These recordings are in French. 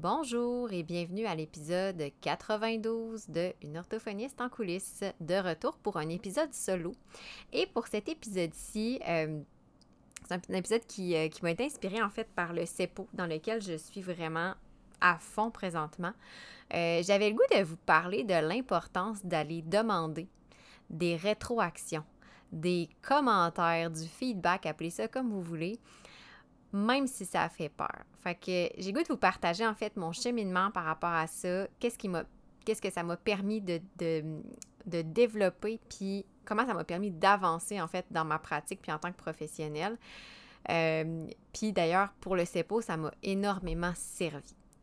Bonjour et bienvenue à l'épisode 92 de Une orthophoniste en coulisses, de retour pour un épisode solo. Et pour cet épisode-ci, euh, c'est un épisode qui, euh, qui m'a été inspiré en fait par le CEPO, dans lequel je suis vraiment à fond présentement. Euh, j'avais le goût de vous parler de l'importance d'aller demander des rétroactions, des commentaires, du feedback, appelez ça comme vous voulez, même si ça fait peur. Fait que j'ai goût de vous partager en fait mon cheminement par rapport à ça, qu'est-ce qui m'a qu'est-ce que ça m'a permis de, de, de, développer, puis comment ça m'a permis d'avancer en fait dans ma pratique, puis en tant que professionnelle. Euh, puis d'ailleurs, pour le CEPO, ça m'a énormément servi.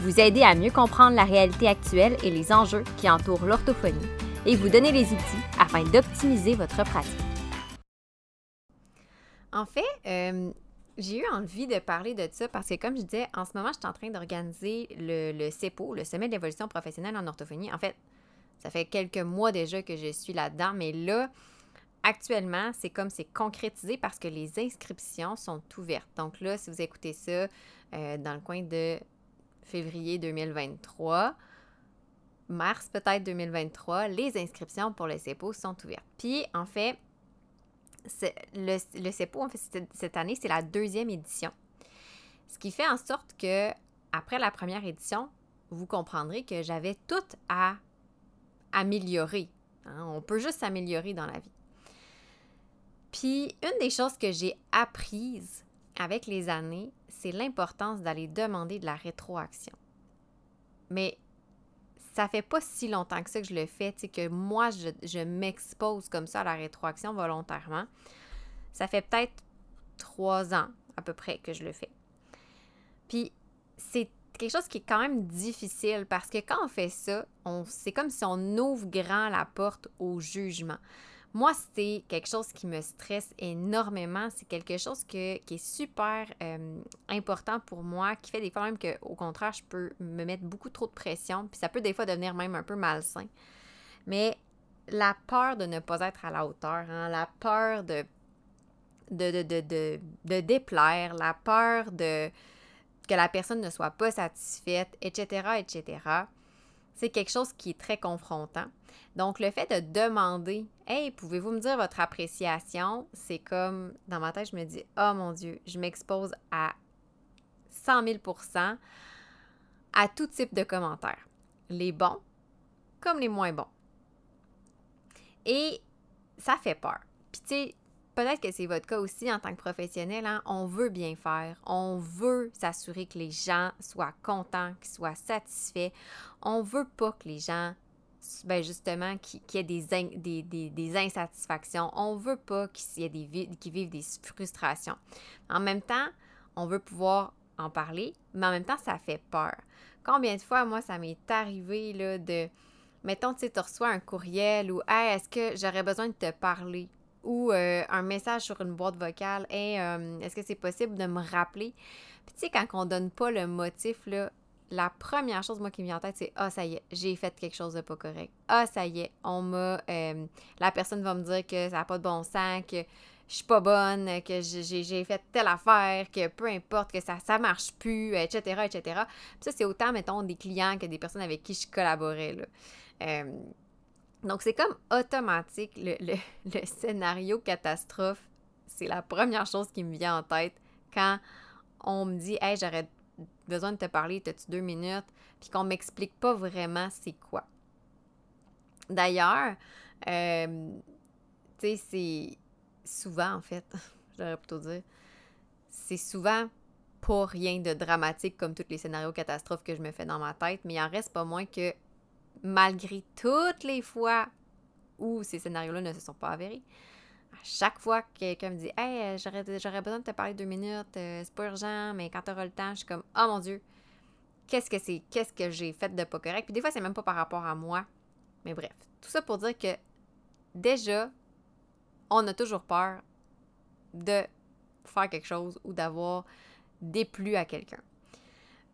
Vous aider à mieux comprendre la réalité actuelle et les enjeux qui entourent l'orthophonie et vous donner les outils afin d'optimiser votre pratique. En fait, euh, j'ai eu envie de parler de ça parce que, comme je disais, en ce moment, je suis en train d'organiser le, CEPO, le Sommet d'évolution professionnelle en orthophonie. En fait, ça fait quelques mois déjà que je suis là-dedans, mais là, actuellement, c'est comme c'est concrétisé parce que les inscriptions sont ouvertes. Donc là, si vous écoutez ça euh, dans le coin de février 2023, mars peut-être 2023, les inscriptions pour le CEPO sont ouvertes. Puis, en fait, le, le CEPO, en fait, cette année, c'est la deuxième édition. Ce qui fait en sorte que, après la première édition, vous comprendrez que j'avais tout à améliorer. Hein. On peut juste s'améliorer dans la vie. Puis, une des choses que j'ai apprises avec les années, c'est l'importance d'aller demander de la rétroaction. Mais ça fait pas si longtemps que ça que je le fais, que moi, je, m'expose comme ça à la rétroaction volontairement. Ça fait peut-être trois ans à peu près que je le fais. Puis, c'est quelque chose qui est quand même difficile parce que quand on fait ça, c'est comme si on ouvre grand la porte au jugement. Moi, c'est quelque chose qui me stresse énormément. C'est quelque chose qui est super euh, important pour moi, qui fait des fois même qu'au contraire, je peux me mettre beaucoup trop de pression, puis ça peut des fois devenir même un peu malsain. Mais la peur de ne pas être à la hauteur, hein, la peur de de, de, de, de, déplaire, la peur de que la personne ne soit pas satisfaite, etc., etc., c'est quelque chose qui est très confrontant. Donc, le fait de demander, Hey, pouvez-vous me dire votre appréciation? C'est comme, dans ma tête, je me dis, Oh mon Dieu, je m'expose à 100 000% à tout type de commentaires, les bons comme les moins bons. Et ça fait peur. Puis, tu sais, peut-être que c'est votre cas aussi en tant que professionnel. Hein? On veut bien faire. On veut s'assurer que les gens soient contents, qu'ils soient satisfaits. On veut pas que les gens, ben justement, qu'il y ait des, insatisfactions. On veut pas qu'il y ait des qu'ils vivent des frustrations. En même temps, on veut pouvoir en parler, mais en même temps, ça fait peur. Combien de fois, moi, ça m'est arrivé là, de mettons, tu sais, tu reçois un courriel ou Hey, est-ce que j'aurais besoin de te parler? Ou euh, un message sur une boîte vocale Hey, euh, est-ce que c'est possible de me rappeler? Puis tu sais, quand on donne pas le motif, là, la première chose, moi, qui me vient en tête, c'est Ah, ça y est, j'ai fait quelque chose de pas correct. Ah, ça y est, on m'a. Euh, la personne va me dire que ça n'a pas de bon sens, que je suis pas bonne, que j'ai fait telle affaire, que peu importe, que ça ça marche plus, etc., etc. Puis ça, c'est autant, mettons, des clients que des personnes avec qui je collaborais, là. Donc, c'est comme automatique, le, scénario catastrophe, c'est la première chose qui me vient en tête quand on me dit Hey, j'aurais besoin de te parler, as-tu deux minutes? Puis qu'on m'explique pas vraiment c'est quoi. D'ailleurs, euh, tu sais, c'est souvent, en fait, j'aurais plutôt dire, c'est souvent pas rien de dramatique comme tous les scénarios catastrophes que je me fais dans ma tête, mais il en reste pas moins que malgré toutes les fois où ces scénarios-là ne se sont pas avérés, à chaque fois que quelqu'un me dit Hey, euh, j'aurais, besoin de te parler deux minutes, euh, c'est pas urgent, mais quand tu auras le temps, je suis comme Oh mon Dieu, qu'est-ce que c'est, qu'est-ce que j'ai fait de pas correct. Puis des fois, c'est même pas par rapport à moi. Mais bref, tout ça pour dire que déjà, on a toujours peur de faire quelque chose ou d'avoir déplu à quelqu'un.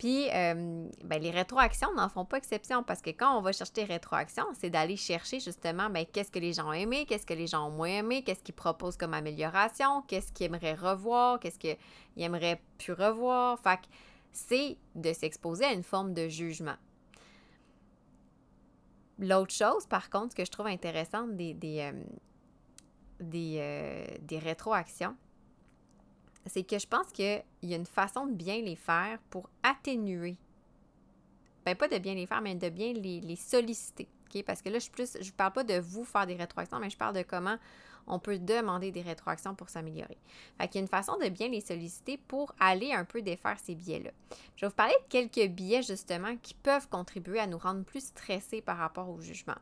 Puis, euh, ben, les rétroactions n'en font pas exception parce que quand on va chercher des rétroactions, c'est d'aller chercher justement ben, qu'est-ce que les gens ont aimé, qu'est-ce que les gens ont moins aimé, qu'est-ce qu'ils proposent comme amélioration, qu'est-ce qu'ils aimeraient revoir, qu'est-ce qu'ils aimeraient plus revoir. Fait que c'est de s'exposer à une forme de jugement. L'autre chose, par contre, que je trouve intéressante des, des, euh, des, euh, des rétroactions, c'est que je pense qu'il y a une façon de bien les faire pour atténuer. Ben, pas de bien les faire, mais de bien les, solliciter. Parce que là, je ne je parle pas de vous faire des rétroactions, mais je parle de comment on peut demander des rétroactions pour s'améliorer. Fait qu'il y a une façon de bien les solliciter pour aller un peu défaire ces biais-là. Je vais vous parler de quelques biais, justement, qui peuvent contribuer à nous rendre plus stressés par rapport au jugement.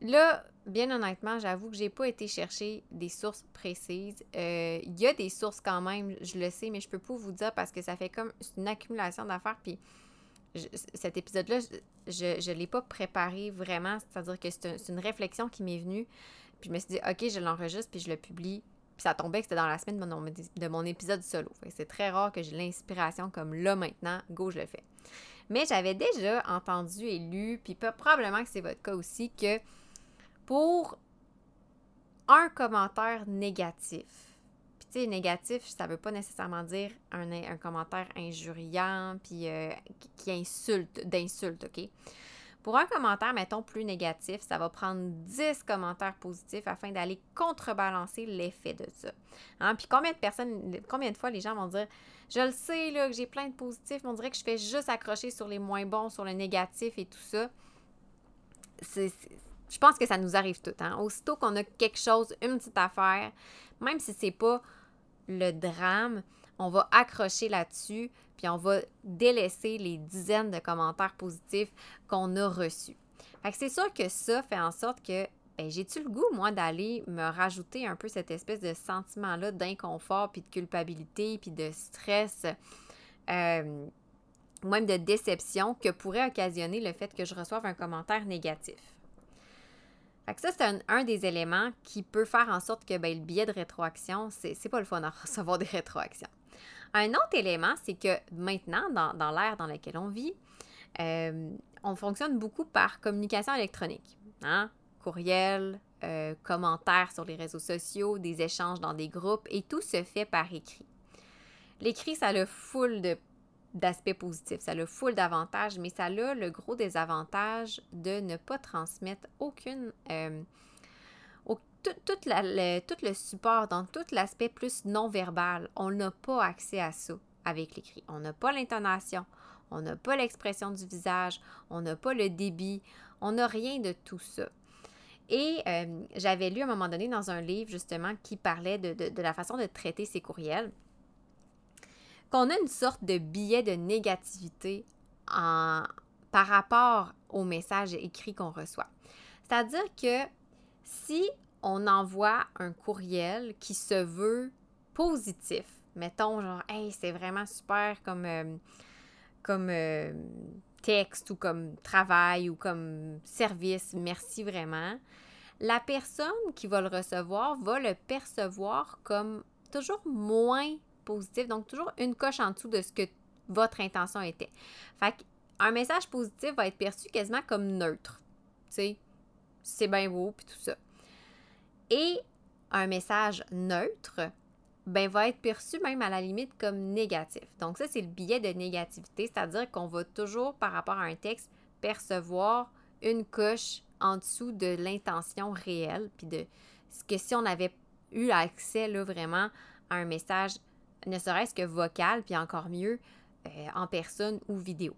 Là, bien honnêtement, j'avoue que j'ai pas été chercher des sources précises. Euh, il y a des sources quand même, je le sais, mais je peux pas vous dire parce que ça fait comme une accumulation d'affaires. Puis cet épisode-là, je ne l'ai pas préparé vraiment. C'est-à-dire que c'est une réflexion qui m'est venue. Puis je me suis dit, OK, je l'enregistre puis je le publie. Puis ça tombait que c'était dans la semaine de mon, de mon épisode solo. C'est très rare que j'ai l'inspiration comme là maintenant, go, je le fais. Mais j'avais déjà entendu et lu, puis probablement que c'est votre cas aussi, que pour un commentaire négatif. Puis, tu sais, négatif, ça veut pas nécessairement dire un, un commentaire injuriant, puis euh, qui insulte, d'insulte, OK? Pour un commentaire, mettons, plus négatif, ça va prendre 10 commentaires positifs afin d'aller contrebalancer l'effet de ça. Hein? Puis combien de personnes, combien de fois les gens vont dire Je le sais, là, que j'ai plein de positifs, mais on dirait que je fais juste accrocher sur les moins bons, sur le négatif et tout ça. C'est, je pense que ça nous arrive tout. Hein? Aussitôt qu'on a quelque chose, une petite affaire, même si c'est pas le drame, on va accrocher là-dessus, puis on va délaisser les dizaines de commentaires positifs qu'on a reçus. Fait que c'est sûr que ça fait en sorte que ben, j'ai-tu le goût, moi, d'aller me rajouter un peu cette espèce de sentiment-là d'inconfort, puis de culpabilité, puis de stress, euh, ou même de déception que pourrait occasionner le fait que je reçoive un commentaire négatif? Ça, c'est un, des éléments qui peut faire en sorte que ben, le biais de rétroaction, c'est pas le fun à recevoir des rétroactions. Un autre élément, c'est que maintenant, dans, l'ère dans laquelle on vit, euh, on fonctionne beaucoup par communication électronique. Hein? Courriel, euh, commentaires sur les réseaux sociaux, des échanges dans des groupes, et tout se fait par écrit. L'écrit, ça le full de d'aspects positifs. Ça a le full d'avantages, mais ça a le gros désavantage de ne pas transmettre aucune. Euh, tout, le support, dans tout l'aspect plus non-verbal, on n'a pas accès à ça avec l'écrit. On n'a pas l'intonation, on n'a pas l'expression du visage, on n'a pas le débit, on n'a rien de tout ça. Et euh, j'avais lu à un moment donné dans un livre justement qui parlait de, de la façon de traiter ses courriels qu'on a une sorte de billet de négativité par rapport au message écrit qu'on reçoit. C'est-à-dire que si on envoie un courriel qui se veut positif, mettons genre, hey, c'est vraiment super comme, euh, comme euh, texte ou comme travail ou comme service, merci vraiment, la personne qui va le recevoir va le percevoir comme toujours moins positif. Donc, toujours une coche en dessous de ce que votre intention était. Fait un message positif va être perçu quasiment comme neutre. Tu sais, c'est bien beau, puis tout ça. Et un message neutre, ben, va être perçu même à la limite comme négatif. Donc, ça, c'est le biais de négativité, c'est-à-dire qu'on va toujours, par rapport à un texte, percevoir une coche en dessous de l'intention réelle, puis de ce que si on avait eu accès là, vraiment à un message ne serait-ce que vocal, puis encore mieux euh, en personne ou vidéo.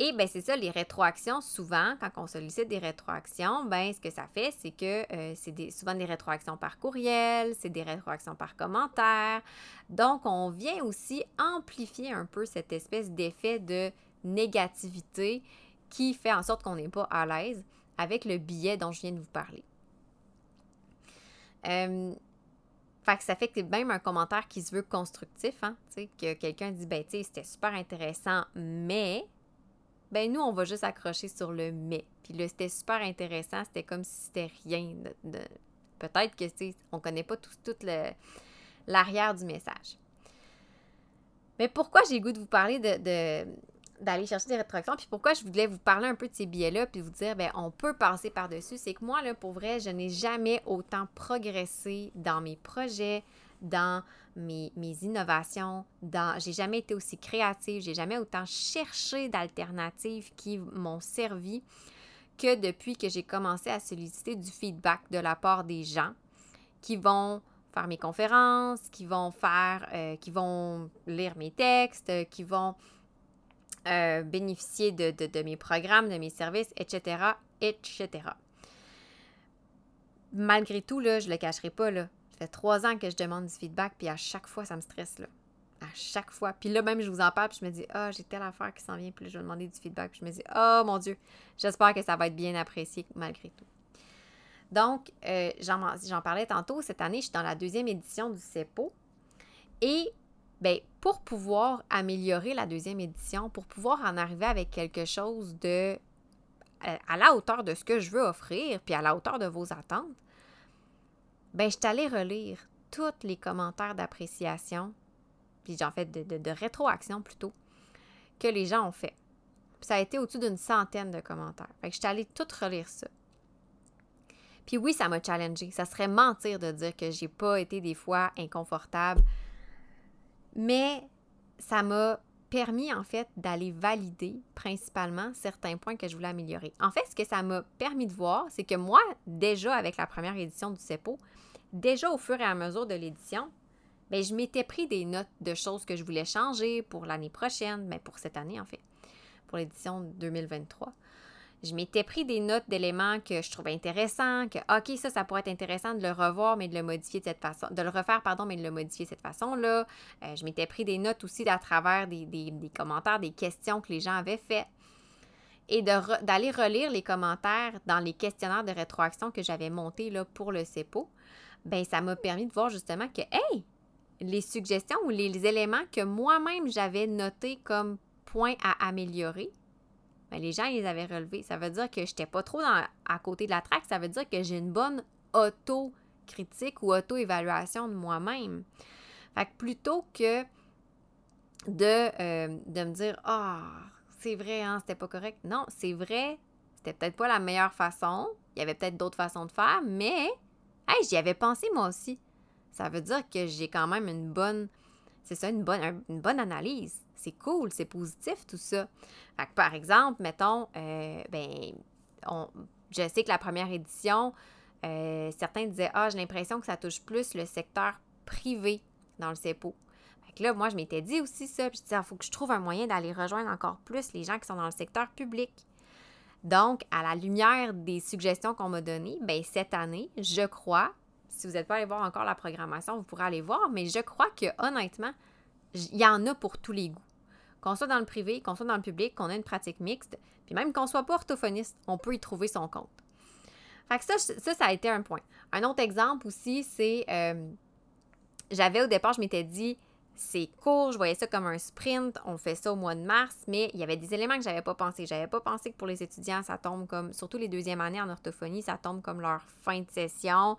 Et bien, c'est ça, les rétroactions, souvent, quand on sollicite des rétroactions, ben ce que ça fait, c'est que euh, c'est souvent des rétroactions par courriel, c'est des rétroactions par commentaire. Donc, on vient aussi amplifier un peu cette espèce d'effet de négativité qui fait en sorte qu'on n'est pas à l'aise avec le billet dont je viens de vous parler. Euh, Fait que ça fait que même un commentaire qui se veut constructif, hein, que quelqu'un dit, ben, tu c'était super intéressant, mais, ben, nous, on va juste accrocher sur le mais. Puis là, c'était super intéressant, c'était comme si c'était rien. De, Peut-être que, tu on connaît pas tout, tout l'arrière du message. Mais pourquoi j'ai goût de vous parler de, d'aller chercher des rétroactions. Puis pourquoi je voulais vous parler un peu de ces billets-là, puis vous dire, ben on peut passer par-dessus, c'est que moi, là, pour vrai, je n'ai jamais autant progressé dans mes projets, dans mes, mes innovations, dans j'ai jamais été aussi créative, j'ai jamais autant cherché d'alternatives qui m'ont servi que depuis que j'ai commencé à solliciter du feedback de la part des gens qui vont faire mes conférences, qui vont faire, euh, qui vont lire mes textes, qui vont euh, bénéficier de, mes programmes, de mes services, etc., etc. Malgré tout, là, je ne le cacherai pas, là, ça fait trois ans que je demande du feedback, puis à chaque fois, ça me stresse, là. À chaque fois. Puis là, même, je vous en parle, puis je me dis, ah, j'ai telle affaire qui s'en vient, puis je vais demander du feedback, je me dis, oh mon Dieu, j'espère que ça va être bien apprécié malgré tout. Donc, euh, j'en parlais tantôt, cette année, je suis dans la deuxième édition du CEPO. Et Bien, pour pouvoir améliorer la deuxième édition, pour pouvoir en arriver avec quelque chose de à la hauteur de ce que je veux offrir, puis à la hauteur de vos attentes, ben je suis relire tous les commentaires d'appréciation, puis j'en fait de, rétroaction plutôt, que les gens ont fait. ça a été au-dessus d'une centaine de commentaires. Fait que je suis allée tout relire ça. Puis oui, ça m'a challengé. Ça serait mentir de dire que j'ai pas été des fois inconfortable mais ça m'a permis en fait d'aller valider principalement certains points que je voulais améliorer. En fait, ce que ça m'a permis de voir, c'est que moi, déjà avec la première édition du CEPO, déjà au fur et à mesure de l'édition, ben, je m'étais pris des notes de choses que je voulais changer pour l'année prochaine, mais pour cette année en fait, pour l'édition 2023 je m'étais pris des notes d'éléments que je trouvais intéressants, que OK, ça, ça pourrait être intéressant de le revoir, mais de le modifier de cette façon, de le refaire, pardon, mais de le modifier de cette façon-là. Euh, je m'étais pris des notes aussi à travers des, commentaires, des questions que les gens avaient faites. Et d'aller relire les commentaires dans les questionnaires de rétroaction que j'avais montés là, pour le CEPO, ben ça m'a permis de voir justement que, hey, les suggestions ou les éléments que moi-même j'avais notés comme points à améliorer, ben, les gens les avaient relevés. Ça veut dire que je n'étais pas trop à côté de la traque. Ça veut dire que j'ai une bonne auto-critique ou auto-évaluation de moi-même. Fait que plutôt que de, euh, me dire Ah, c'est vrai, hein, c'était pas correct. Non, c'est vrai, c'était peut-être pas la meilleure façon. Il y avait peut-être d'autres façons de faire, mais hey, j'y avais pensé moi aussi. Ça veut dire que j'ai quand même une bonne c'est ça, une bonne, une bonne analyse. C'est cool, c'est positif tout ça. Par exemple, mettons, euh, ben, je sais que la première édition, euh, certains disaient Ah, j'ai l'impression que ça touche plus le secteur privé dans le CEPO. Fait là, moi, je m'étais dit aussi ça. Puis je disais, il ah, faut que je trouve un moyen d'aller rejoindre encore plus les gens qui sont dans le secteur public. Donc, à la lumière des suggestions qu'on m'a données, ben, cette année, je crois, si vous n'êtes pas allé voir encore la programmation, vous pourrez aller voir, mais je crois que honnêtement, il y en a pour tous les goûts. Qu'on soit dans le privé, qu'on soit dans le public, qu'on ait une pratique mixte, puis même qu'on soit pas orthophoniste, on peut y trouver son compte. Fait ça, ça a été un point. Un autre exemple aussi, c'est, euh, j'avais au départ, je m'étais dit, c'est court, je voyais ça comme un sprint, on fait ça au mois de mars, mais il y avait des éléments que j'avais pas pensé. J'avais pas pensé que pour les étudiants, ça tombe comme, surtout les deuxièmes années en orthophonie, ça tombe comme leur fin de session,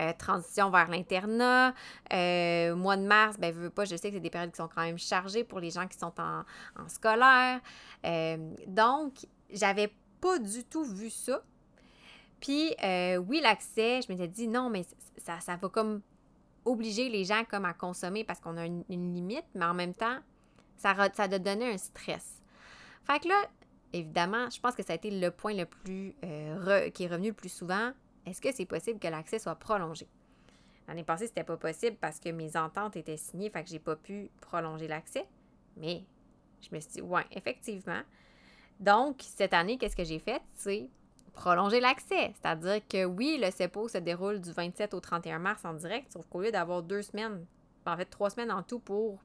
euh, transition vers l'internat. Euh, mois de mars, ben, veux pas, je sais que c'est des périodes qui sont quand même chargées pour les gens qui sont en, scolaire. Euh, donc, j'avais pas du tout vu ça. Puis, oui, l'accès, je m'étais dit non, mais ça, ça va comme obliger les gens comme à consommer parce qu'on a une, limite, mais en même temps, ça, doit donner un stress. Fait que là, évidemment, je pense que ça a été le point le plus euh, qui est revenu le plus souvent. Est-ce que c'est possible que l'accès soit prolongé? L'année passée, c'était pas possible parce que mes ententes étaient signées, fait que j'ai pas pu prolonger l'accès. Mais je me suis dit, ouais, effectivement. Donc, cette année, qu'est-ce que j'ai fait? C'est prolonger l'accès. C'est-à-dire que oui, le CEPO se déroule du 27 au 31 mars en direct, sauf qu'au lieu d'avoir deux semaines, en fait trois semaines en tout pour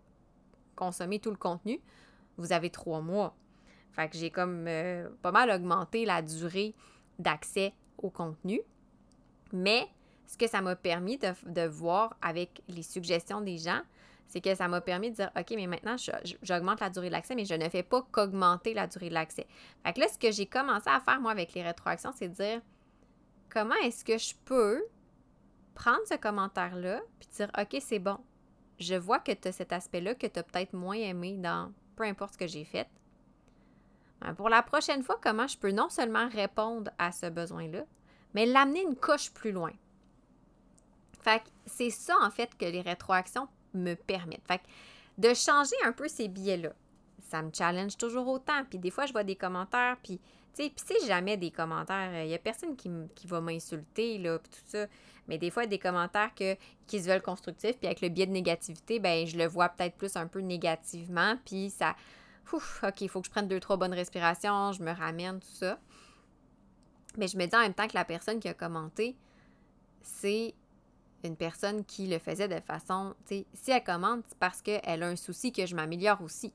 consommer tout le contenu, vous avez trois mois. Fait que j'ai comme euh, pas mal augmenté la durée d'accès au contenu. Mais ce que ça m'a permis de, voir avec les suggestions des gens, c'est que ça m'a permis de dire, OK, mais maintenant, j'augmente la durée de l'accès, mais je ne fais pas qu'augmenter la durée de l'accès. Fait que là, ce que j'ai commencé à faire, moi, avec les rétroactions, c'est de dire, comment est-ce que je peux prendre ce commentaire-là, puis dire, OK, c'est bon. Je vois que tu as cet aspect-là que tu as peut-être moins aimé dans peu importe ce que j'ai fait. Ben, pour la prochaine fois, comment je peux non seulement répondre à ce besoin-là, mais l'amener une coche plus loin. Fait que c'est ça, en fait, que les rétroactions me permettent. Fait que de changer un peu ces biais-là, ça me challenge toujours autant. Puis des fois, je vois des commentaires, puis, tu sais, puis c'est jamais des commentaires. Il n'y a personne qui, qui va m'insulter, là, puis tout ça. Mais des fois, des commentaires que, qui se veulent constructifs, puis avec le biais de négativité, ben je le vois peut-être plus un peu négativement, puis ça... Ouf, OK, il faut que je prenne deux, trois bonnes respirations, je me ramène, tout ça. Mais je me dis en même temps que la personne qui a commenté, c'est une personne qui le faisait de façon, tu sais, si elle commente, c'est parce qu'elle a un souci que je m'améliore aussi.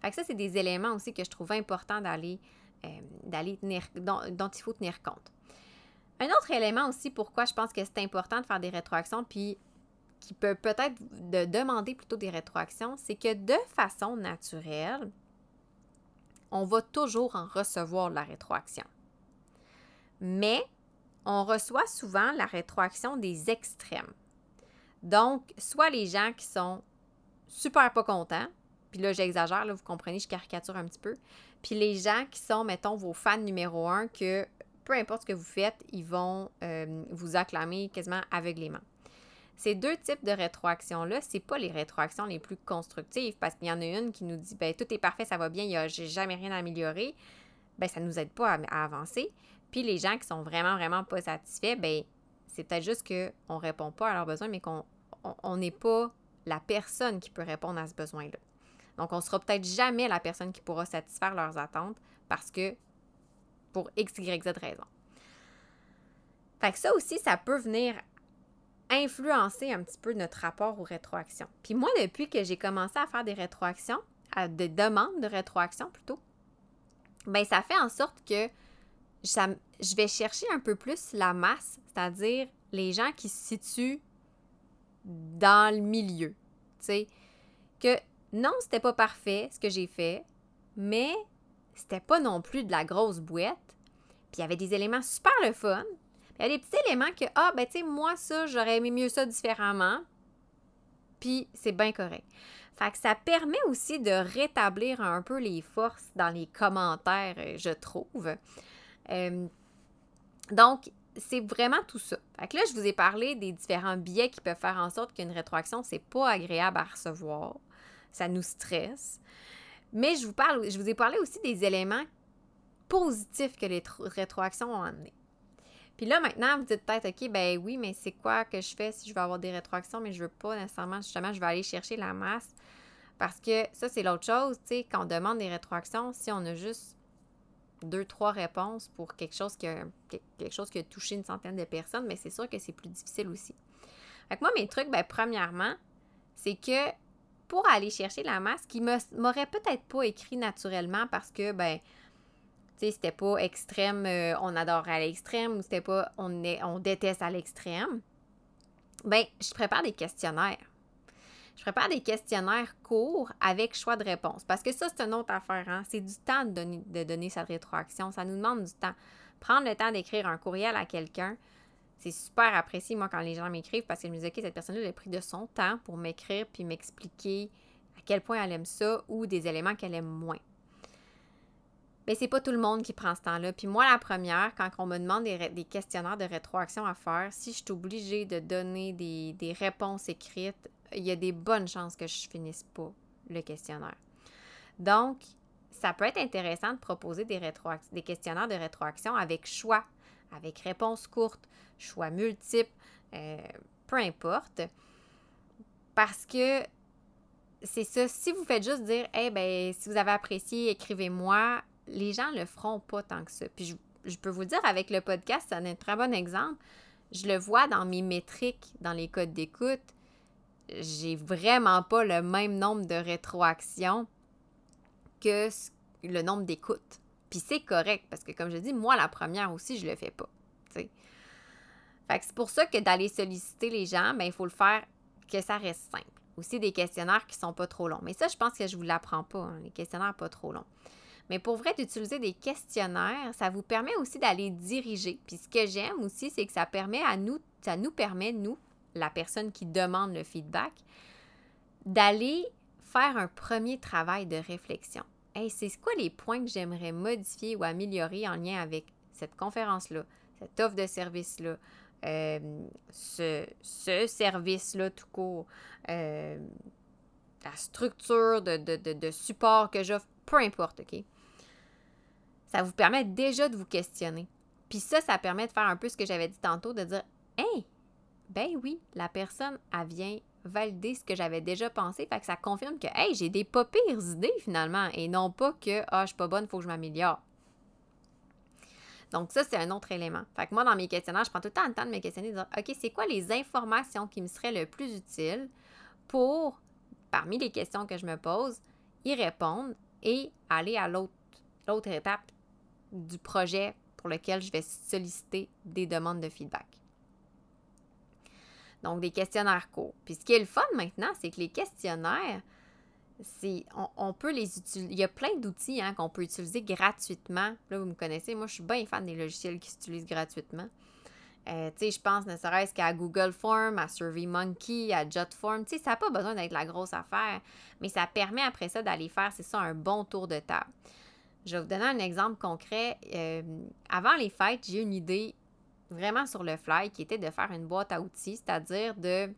Fait que ça, c'est des éléments aussi que je trouve important d'aller, euh, d'aller tenir, dont, il faut tenir compte. Un autre élément aussi pourquoi je pense que c'est important de faire des rétroactions, puis qui peut peut-être de demander plutôt des rétroactions, c'est que de façon naturelle, on va toujours en recevoir la rétroaction. Mais on reçoit souvent la rétroaction des extrêmes. Donc, soit les gens qui sont super pas contents, puis là j'exagère, là, vous comprenez, je caricature un petit peu, puis les gens qui sont, mettons, vos fans numéro un, que peu importe ce que vous faites, ils vont euh, vous acclamer quasiment aveuglément. Ces deux types de rétroactions-là, c'est pas les rétroactions les plus constructives parce qu'il y en a une qui nous dit ben tout est parfait, ça va bien, j'ai jamais rien à améliorer. Ben ça nous aide pas à avancer. Puis les gens qui sont vraiment, vraiment pas satisfaits, ben c'est peut-être juste qu'on ne répond pas à leurs besoins, mais qu'on n'est pas la personne qui peut répondre à ce besoin-là. Donc, on ne sera peut-être jamais la personne qui pourra satisfaire leurs attentes parce que pour X, Y, Z raison. Fait que ça aussi, ça peut venir influencer un petit peu notre rapport aux rétroactions. Puis moi, depuis que j'ai commencé à faire des rétroactions, à des demandes de rétroaction plutôt, ben ça fait en sorte que je vais chercher un peu plus la masse, c'est-à-dire les gens qui se situent dans le milieu. Tu sais, que non, c'était pas parfait ce que j'ai fait, mais c'était pas non plus de la grosse boîte. Puis il y avait des éléments super le fun. il y a des petits éléments que, ah, ben, tu sais, moi, ça, j'aurais aimé mieux ça différemment. Puis c'est bien correct. Fait ça permet aussi de rétablir un peu les forces dans les commentaires, euh, je trouve. Euh, donc, c'est vraiment tout ça. Fait que là, je vous ai parlé des différents biais qui peuvent faire en sorte qu'une rétroaction, c'est pas agréable à recevoir. Ça nous stresse. Mais je vous, parle, je vous ai parlé aussi des éléments positifs que les rétroactions ont amenés. Puis là, maintenant, vous dites peut-être, OK, ben oui, mais c'est quoi que je fais si je veux avoir des rétroactions, mais je veux pas nécessairement, justement, je vais aller chercher la masse? Parce que ça, c'est l'autre chose, tu sais, quand on demande des rétroactions, si on a juste deux, trois réponses pour quelque chose qui a, quelque chose qui a touché une centaine de personnes, mais c'est sûr que c'est plus difficile aussi. Fait que moi, mes trucs, ben, premièrement, c'est que pour aller chercher la masse, qui m'aurait peut-être pas écrit naturellement parce que, ben, tu sais, c'était pas extrême, euh, on adore à l'extrême ou c'était pas, on, est, on déteste à l'extrême, ben, je prépare des questionnaires je prépare des questionnaires courts avec choix de réponse. Parce que ça, c'est une autre affaire. Hein? C'est du temps de donner, de donner cette rétroaction. Ça nous demande du temps. Prendre le temps d'écrire un courriel à quelqu'un, c'est super apprécié, moi, quand les gens m'écrivent, parce qu'ils me disent, OK, cette personne-là, elle a pris de son temps pour m'écrire puis m'expliquer à quel point elle aime ça ou des éléments qu'elle aime moins. Mais c'est pas tout le monde qui prend ce temps-là. Puis moi, la première, quand on me demande des, questionnaires de rétroaction à faire, si je suis obligée de donner des réponses écrites, il y a des bonnes chances que je finisse pas le questionnaire. Donc, ça peut être intéressant de proposer des, des questionnaires de rétroaction avec choix, avec réponse courte, choix multiples, euh, peu importe. Parce que c'est ça, si vous faites juste dire, eh ben, si vous avez apprécié, écrivez-moi, les gens le feront pas tant que ça. Puis je, je peux vous dire, avec le podcast, c'est un très bon exemple. Je le vois dans mes métriques, dans les codes d'écoute j'ai vraiment pas le même nombre de rétroactions que le nombre d'écoutes. Puis c'est correct parce que, comme je dis, moi, la première aussi, je le fais pas. Fait que c'est pour ça que d'aller solliciter les gens, ben, il faut le faire que ça reste simple. Aussi des questionnaires qui sont pas trop longs. Mais ça, je pense que je vous l'apprends pas, hein, les questionnaires pas trop longs. Mais pour vrai, d'utiliser des questionnaires, ça vous permet aussi d'aller diriger. Puis ce que j'aime aussi, c'est que ça permet à nous, ça nous permet, nous, la personne qui demande le feedback, d'aller faire un premier travail de réflexion. Hey, c'est quoi les points que j'aimerais modifier ou améliorer en lien avec cette conférence-là, cette offre de service-là, euh, ce, service-là tout court, euh, la structure de, de support que j'offre, peu importe, OK? Ça vous permet déjà de vous questionner. Puis ça, ça permet de faire un peu ce que j'avais dit tantôt, de dire Hey, ben oui, la personne, vient valider ce que j'avais déjà pensé. Fait que ça confirme que, hey, j'ai des pas pires idées finalement, et non pas que, ah, je suis pas bonne, il faut que je m'améliore. Donc, ça, c'est un autre élément. Fait que moi, dans mes questionnaires, je prends tout le temps le temps de me questionner, de dire, OK, c'est quoi les informations qui me seraient le plus utiles pour, parmi les questions que je me pose, y répondre et aller à l'autre étape du projet pour lequel je vais solliciter des demandes de feedback. Donc, des questionnaires courts. Puis ce qui est le fun maintenant, c'est que les questionnaires, c'est, on, peut les utiliser. Il y a plein d'outils hein, qu'on peut utiliser gratuitement. Là, vous me connaissez, moi, je suis bien fan des logiciels qui s'utilisent gratuitement. Euh, tu sais, je pense ne serait-ce qu'à Google Form, à SurveyMonkey, à JotForm. Tu sais, ça n'a pas besoin d'être la grosse affaire, mais ça permet après ça d'aller faire, c'est ça, un bon tour de table. Je vais vous donner un exemple concret. Euh, avant les fêtes, j'ai une idée vraiment sur le fly qui était de faire une boîte à outils, c'est-à-dire de,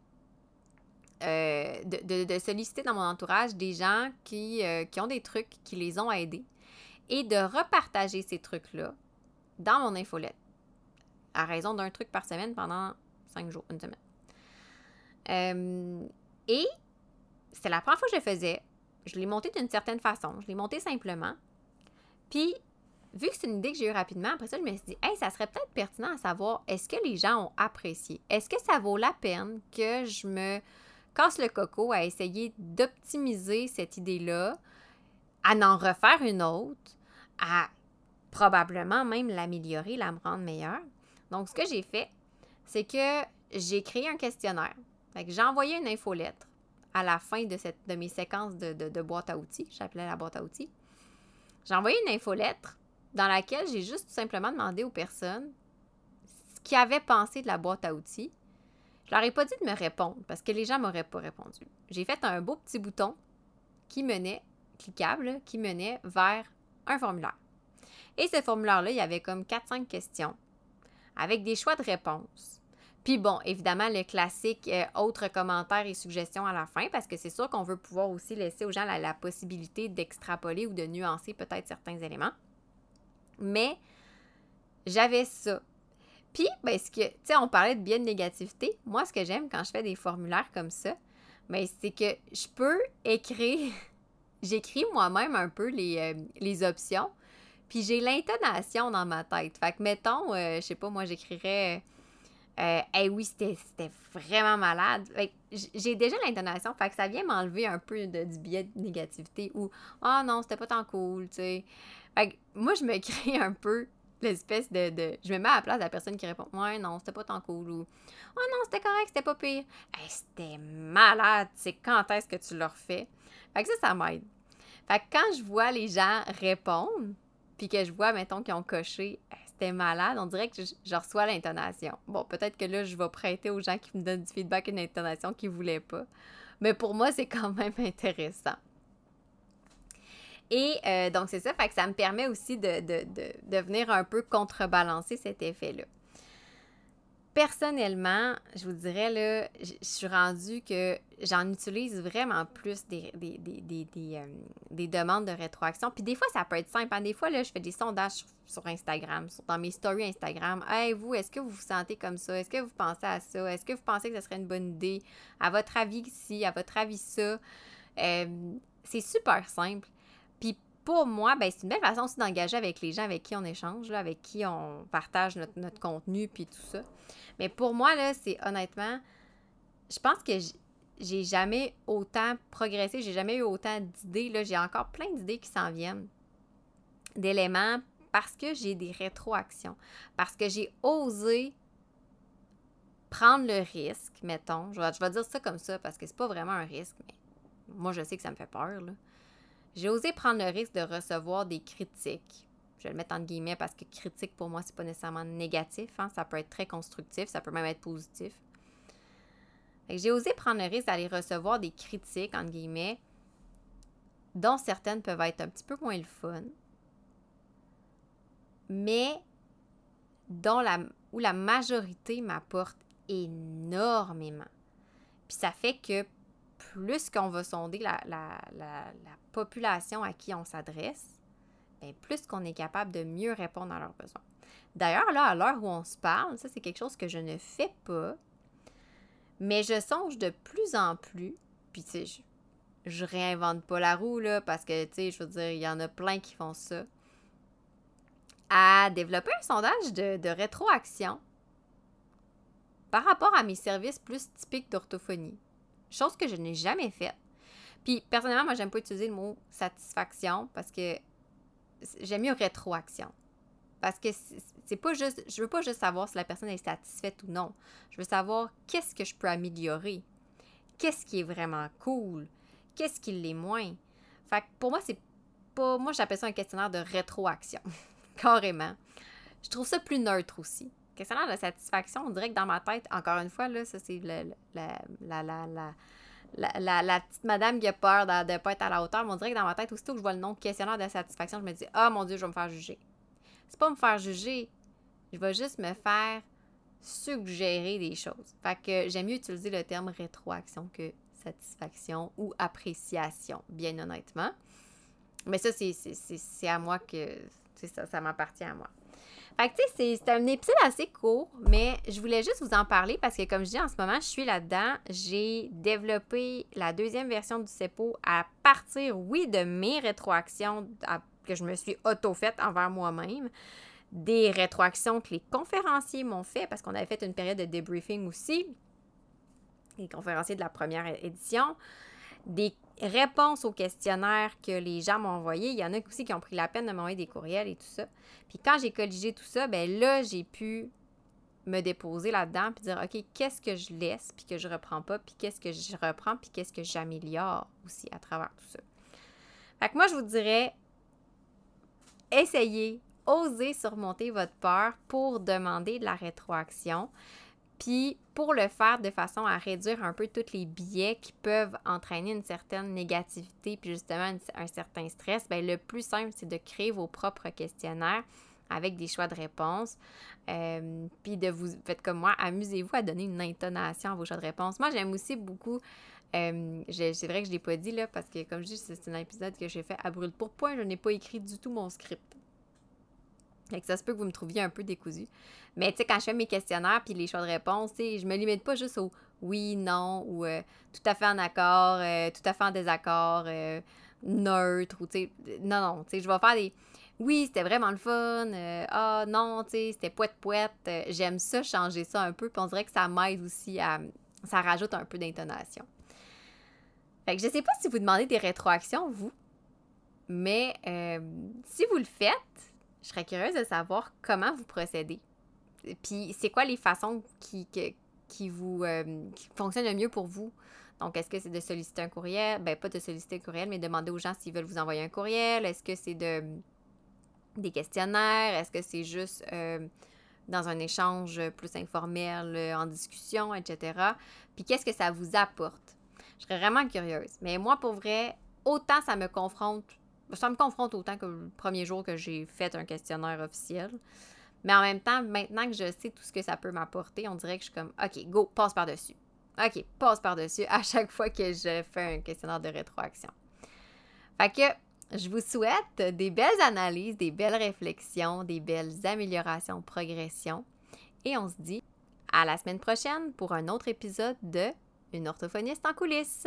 euh, de, solliciter dans mon entourage des gens qui, euh, qui, ont des trucs qui les ont aidés et de repartager ces trucs-là dans mon infolette à raison d'un truc par semaine pendant cinq jours, une semaine. et c'était la première fois que je le faisais. Je l'ai monté d'une certaine façon. Je l'ai monté simplement. Puis, vu que c'est une idée que j'ai eue rapidement, après ça, je me suis dit, hey, ça serait peut-être pertinent à savoir, est-ce que les gens ont apprécié? Est-ce que ça vaut la peine que je me casse le coco à essayer d'optimiser cette idée-là, à en refaire une autre, à probablement même l'améliorer, la me rendre meilleure? Donc, ce que j'ai fait, c'est que j'ai créé un questionnaire. j'ai envoyé une infolettre à la fin de, cette, de mes séquences de, de boîte à outils. J'appelais la boîte à outils. J'ai envoyé une infolettre dans laquelle j'ai juste tout simplement demandé aux personnes ce qu'ils avaient pensé de la boîte à outils. Je leur ai pas dit de me répondre parce que les gens m'auraient pas répondu. J'ai fait un beau petit bouton qui menait, cliquable, qui menait vers un formulaire. Et ce formulaire-là, il y avait comme 4-5 questions avec des choix de réponses. Puis bon, évidemment, le classique euh, autres commentaires et suggestions à la fin, parce que c'est sûr qu'on veut pouvoir aussi laisser aux gens la, possibilité d'extrapoler ou de nuancer peut-être certains éléments. Mais j'avais ça. Puis, ben, ce que, tu sais, on parlait de biais de négativité. Moi, ce que j'aime quand je fais des formulaires comme ça, ben, c'est que je peux écrire, j'écris moi-même un peu les, euh, les options, puis j'ai l'intonation dans ma tête. Fait que, mettons, euh, je sais pas, moi, j'écrirais euh, hey, oui, c'était vraiment malade. J'ai déjà l'intonation, fait que ça vient m'enlever un peu de, du biais de négativité ou oh non, c'était pas tant cool, tu sais. Moi, je me crée un peu l'espèce de, Je me mets à la place de la personne qui répond Ouais, non, c'était pas tant cool ou Oh non, c'était correct, c'était pas pire. Hey, c'était malade, c'est quand est-ce que tu leur fais? Fait que ça, ça m'aide. Fait que quand je vois les gens répondre, puis que je vois, mettons, qu'ils ont coché c'était malade, on dirait que je, reçois l'intonation. Bon, peut-être que là, je vais prêter aux gens qui me donnent du feedback une intonation qu'ils voulaient pas. Mais pour moi, c'est quand même intéressant. Et euh, donc, c'est ça, fait que ça me permet aussi de, de, de, de venir un peu contrebalancer cet effet-là personnellement, je vous dirais, là, je suis rendue que j'en utilise vraiment plus des, des, des, euh, des, demandes de rétroaction. Puis des fois, ça peut être simple. Hein. Des fois, là, je fais des sondages sur, Instagram, dans mes stories Instagram. Hey, vous, est-ce que vous vous sentez comme ça? Est-ce que vous pensez à ça? Est-ce que vous pensez que ce serait une bonne idée? À votre avis, si, à votre avis, ça. Euh, c'est super simple. Pour moi, ben, c'est une belle façon aussi d'engager avec les gens avec qui on échange, là, avec qui on partage notre, notre contenu, puis tout ça. Mais pour moi, là, c'est honnêtement, je pense que j'ai jamais autant progressé, j'ai jamais eu autant d'idées. Là, j'ai encore plein d'idées qui s'en viennent, d'éléments, parce que j'ai des rétroactions, parce que j'ai osé prendre le risque, mettons, je vais, je vais dire ça comme ça parce que c'est pas vraiment un risque, mais moi je sais que ça me fait peur. là. J'ai osé prendre le risque de recevoir des critiques. Je vais le mettre entre guillemets parce que critique pour moi, c'est pas nécessairement négatif. hein, Ça peut être très constructif, ça peut même être positif. J'ai osé prendre le risque d'aller recevoir des critiques, entre guillemets, dont certaines peuvent être un petit peu moins le fun, mais dont la, où la majorité m'apporte énormément. Puis ça fait que plus qu'on va sonder la, la- la- la population à qui on s'adresse, ben, plus qu'on est capable de mieux répondre à leurs besoins. D'ailleurs, là, à l'heure où on se parle, ça, c'est quelque chose que je ne fais pas, mais je songe de plus en plus, puis tu sais, je, je réinvente pas la roue, là, parce que, tu sais, je veux dire, il y en a plein qui font ça, à développer un sondage de rétroaction par rapport à mes services plus typiques d'orthophonie. Chose que je n'ai jamais faite. Puis, personnellement, moi, j'aime pas utiliser le mot satisfaction parce que j'aime mieux rétroaction. Parce que c'est pas juste, je veux pas juste savoir si la personne est satisfaite ou non. Je veux savoir qu'est-ce que je peux améliorer. Qu'est-ce qui est vraiment cool? Qu'est-ce qui l'est moins? Fait que pour moi, c'est pas. Moi, j'appelle ça un questionnaire de rétroaction. Carrément. Je trouve ça plus neutre aussi. Questionnaire de satisfaction, on dirait que dans ma tête, encore une fois, là, ça c'est la, la, la, la, la, petite madame qui a peur de ne pas être à la hauteur. Mais on dirait que dans ma tête, aussitôt que je vois le nom questionnaire de satisfaction, je me dis Ah mon Dieu, je vais me faire juger. C'est pas me faire juger, je vais juste me faire suggérer des choses. Fait que j'aime mieux utiliser le terme rétroaction que satisfaction ou appréciation, bien honnêtement. Mais ça, c'est- à moi que. Ça, ça m'appartient à moi. Fait tu sais, c'est- un épisode assez court, mais je voulais juste vous en parler parce que, comme je dis, en ce moment, je suis là-dedans. J'ai développé la deuxième version du CEPO à partir, oui, de mes rétroactions que je me suis auto-faites envers moi-même, des rétroactions que les conférenciers m'ont fait parce qu'on avait fait une période de débriefing aussi, les conférenciers de la première édition, des réponses aux questionnaires que les gens m'ont envoyés. Il y en a aussi qui ont pris la peine de m'envoyer des courriels et tout ça. Puis quand j'ai colligé tout ça, ben là, j'ai pu me déposer là-dedans puis dire, OK, qu'est-ce que je laisse puis que je reprends pas, puis qu'est-ce que je reprends puis qu'est-ce que j'améliore aussi à travers tout ça. Fait que moi, je vous dirais, essayez, osez surmonter votre peur pour demander de la rétroaction. Puis pour le faire de façon à réduire un peu tous les biais qui peuvent entraîner une certaine négativité puis justement un certain stress, ben le plus simple, c'est de créer vos propres questionnaires avec des choix de réponses. Euh, puis de vous, faites comme moi, amusez-vous à donner une intonation à vos choix de réponses. Moi, j'aime aussi beaucoup, euh, c'est vrai que je ne l'ai pas dit là, parce que comme je dis, c'est c'est un épisode que j'ai fait à brûle pour point, je n'ai pas écrit du tout mon script. Fait que ça se peut que vous me trouviez un peu décousu. Mais tu sais, quand je fais mes questionnaires puis les choix de réponse, tu je me limite pas juste au oui, non ou euh, tout à fait en accord, euh, tout à fait en désaccord, euh, neutre ou tu sais, non, non, tu sais, je vais faire des oui, c'était vraiment le fun, ah non, tu sais, c'était poète poète. J'aime ça, changer ça un peu, puis on dirait que ça m'aide aussi à. Ça rajoute un peu d'intonation. Fait que je sais pas si vous demandez des rétroactions, vous, mais si vous le faites, je serais curieuse de savoir comment vous procédez. Puis c'est quoi les façons qui, qui vous euh, qui fonctionnent le mieux pour vous? Donc, est-ce que c'est de solliciter un courriel? Ben, pas de solliciter un courriel, mais demander aux gens s'ils veulent vous envoyer un courriel. Est-ce que c'est de des questionnaires? Est-ce que c'est juste euh, dans un échange plus informel, euh, en discussion, etc.? Puis qu'est-ce que ça vous apporte? Je serais vraiment curieuse. Mais moi, pour vrai, autant ça me confronte, ça me confronte autant que le premier jour que j'ai fait un questionnaire officiel. Mais en même temps, maintenant que je sais tout ce que ça peut m'apporter, on dirait que je suis comme, OK, go, passe par-dessus. OK, passe par-dessus à chaque fois que je fais un questionnaire de rétroaction. Fait que je vous souhaite des belles analyses, des belles réflexions, des belles améliorations, progressions. Et on se dit à la semaine prochaine pour un autre épisode de Une orthophoniste en coulisses.